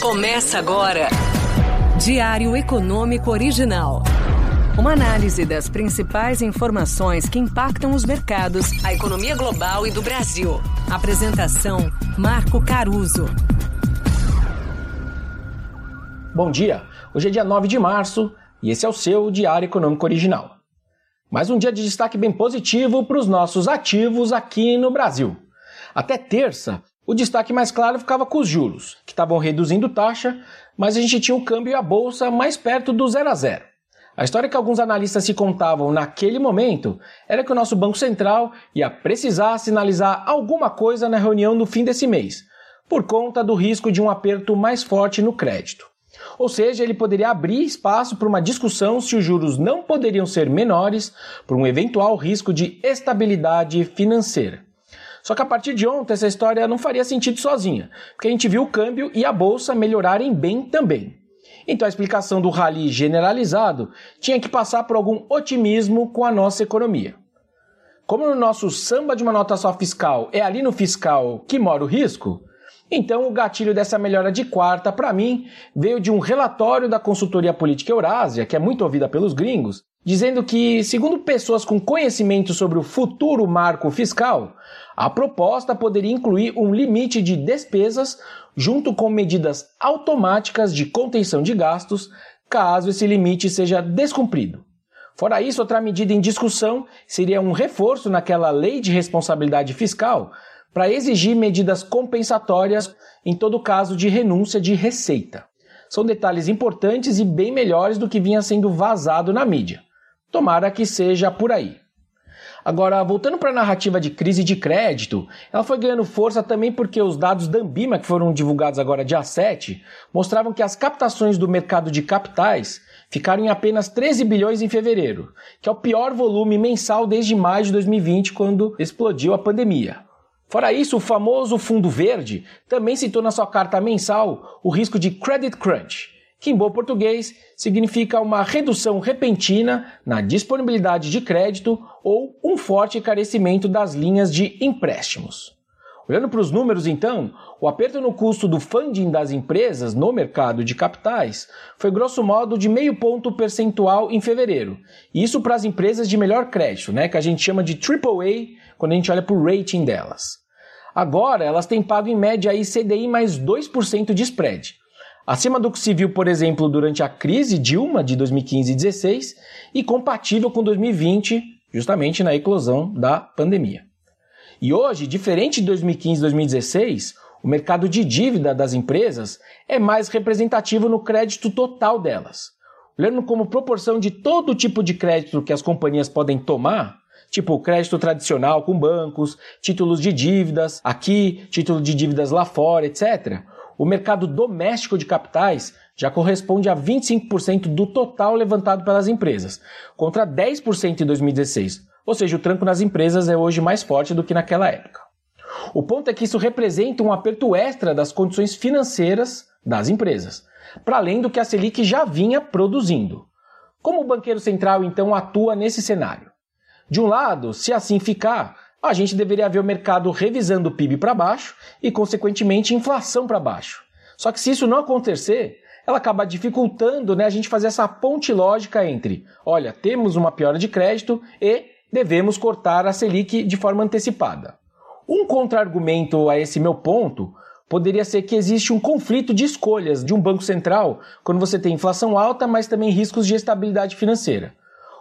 Começa agora. Diário Econômico Original. Uma análise das principais informações que impactam os mercados, a economia global e do Brasil. Apresentação: Marco Caruso. Bom dia. Hoje é dia 9 de março e esse é o seu Diário Econômico Original. Mais um dia de destaque bem positivo para os nossos ativos aqui no Brasil. Até terça, o destaque mais claro ficava com os juros, que estavam reduzindo taxa, mas a gente tinha o câmbio e a bolsa mais perto do zero a zero. A história que alguns analistas se contavam naquele momento era que o nosso Banco Central ia precisar sinalizar alguma coisa na reunião no fim desse mês, por conta do risco de um aperto mais forte no crédito. Ou seja, ele poderia abrir espaço para uma discussão se os juros não poderiam ser menores por um eventual risco de estabilidade financeira. Só que a partir de ontem essa história não faria sentido sozinha, porque a gente viu o câmbio e a bolsa melhorarem bem também. Então a explicação do rally generalizado tinha que passar por algum otimismo com a nossa economia. Como no nosso samba de uma nota só fiscal é ali no fiscal que mora o risco, então o gatilho dessa melhora de quarta, para mim, veio de um relatório da consultoria política Eurásia, que é muito ouvida pelos gringos, dizendo que, segundo pessoas com conhecimento sobre o futuro marco fiscal, a proposta poderia incluir um limite de despesas junto com medidas automáticas de contenção de gastos, caso esse limite seja descumprido. Fora isso, outra medida em discussão seria um reforço naquela lei de responsabilidade fiscal para exigir medidas compensatórias em todo caso de renúncia de receita. São detalhes importantes e bem melhores do que vinha sendo vazado na mídia. Tomara que seja por aí. Agora, voltando para a narrativa de crise de crédito, ela foi ganhando força também porque os dados da Ambima, que foram divulgados agora dia 7, mostravam que as captações do mercado de capitais ficaram em apenas 13 bilhões em fevereiro, que é o pior volume mensal desde maio de 2020, quando explodiu a pandemia. Fora isso, o famoso Fundo Verde também citou na sua carta mensal o risco de credit crunch, que em bom português significa uma redução repentina na disponibilidade de crédito ou um forte encarecimento das linhas de empréstimos. Olhando para os números, então, o aperto no custo do funding das empresas no mercado de capitais foi grosso modo de meio ponto percentual em fevereiro. Isso para as empresas de melhor crédito, né, que a gente chama de AAA quando a gente olha para o rating delas. Agora, elas têm pago em média aí CDI mais 2% de spread acima do que se viu, por exemplo, durante a crise Dilma de 2015 e 2016 e compatível com 2020, justamente na eclosão da pandemia. E hoje, diferente de 2015 e 2016, o mercado de dívida das empresas é mais representativo no crédito total delas. Olhando como proporção de todo tipo de crédito que as companhias podem tomar, tipo crédito tradicional com bancos, títulos de dívidas aqui, título de dívidas lá fora, etc o mercado doméstico de capitais já corresponde a 25% do total levantado pelas empresas, contra 10% em 2016. Ou seja, o tranco nas empresas é hoje mais forte do que naquela época. O ponto é que isso representa um aperto extra das condições financeiras das empresas, para além do que a Selic já vinha produzindo. Como o banqueiro central então atua nesse cenário? De um lado, se assim ficar, a gente deveria ver o mercado revisando o PIB para baixo e, consequentemente, inflação para baixo. Só que se isso não acontecer, ela acaba dificultando né, a gente fazer essa ponte lógica entre, olha, temos uma piora de crédito e devemos cortar a Selic de forma antecipada. Um contra-argumento a esse meu ponto poderia ser que existe um conflito de escolhas de um banco central quando você tem inflação alta, mas também riscos de estabilidade financeira.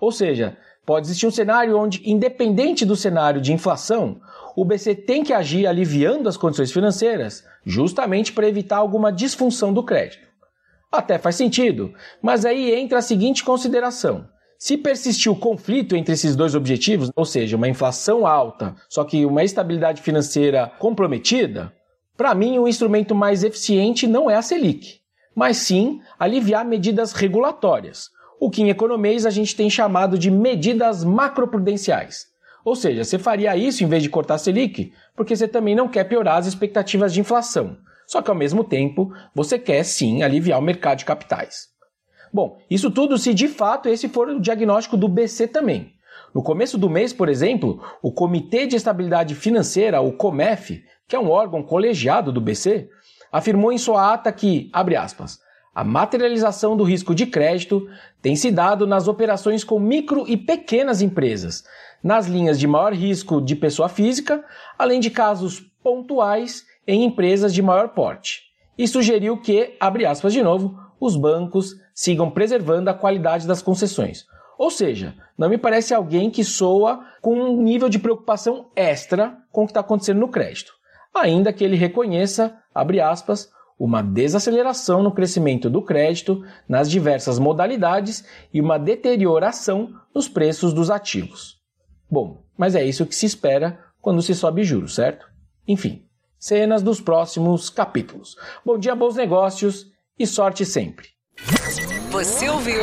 Ou seja, Pode existir um cenário onde, independente do cenário de inflação, o BC tem que agir aliviando as condições financeiras, justamente para evitar alguma disfunção do crédito. Até faz sentido, mas aí entra a seguinte consideração. Se persistir o conflito entre esses dois objetivos, ou seja, uma inflação alta, só que uma estabilidade financeira comprometida, para mim o instrumento mais eficiente não é a Selic, mas sim aliviar medidas regulatórias, o que em economês a gente tem chamado de medidas macroprudenciais. Ou seja, você faria isso em vez de cortar a Selic, porque você também não quer piorar as expectativas de inflação. Só que ao mesmo tempo, você quer sim aliviar o mercado de capitais. Bom, isso tudo se de fato esse for o diagnóstico do BC também. No começo do mês, por exemplo, o Comitê de Estabilidade Financeira, o COMEF, que é um órgão colegiado do BC, afirmou em sua ata que, abre aspas, a materialização do risco de crédito tem se dado nas operações com micro e pequenas empresas, nas linhas de maior risco de pessoa física, além de casos pontuais em empresas de maior porte. E sugeriu que, abre aspas de novo, os bancos sigam preservando a qualidade das concessões. Ou seja, não me parece alguém que soa com um nível de preocupação extra com o que está acontecendo no crédito. Ainda que ele reconheça, abre aspas, uma desaceleração no crescimento do crédito nas diversas modalidades e uma deterioração nos preços dos ativos. Bom, mas é isso que se espera quando se sobe juros, certo? Enfim, cenas dos próximos capítulos. Bom dia, bons negócios e sorte sempre. Você ouviu?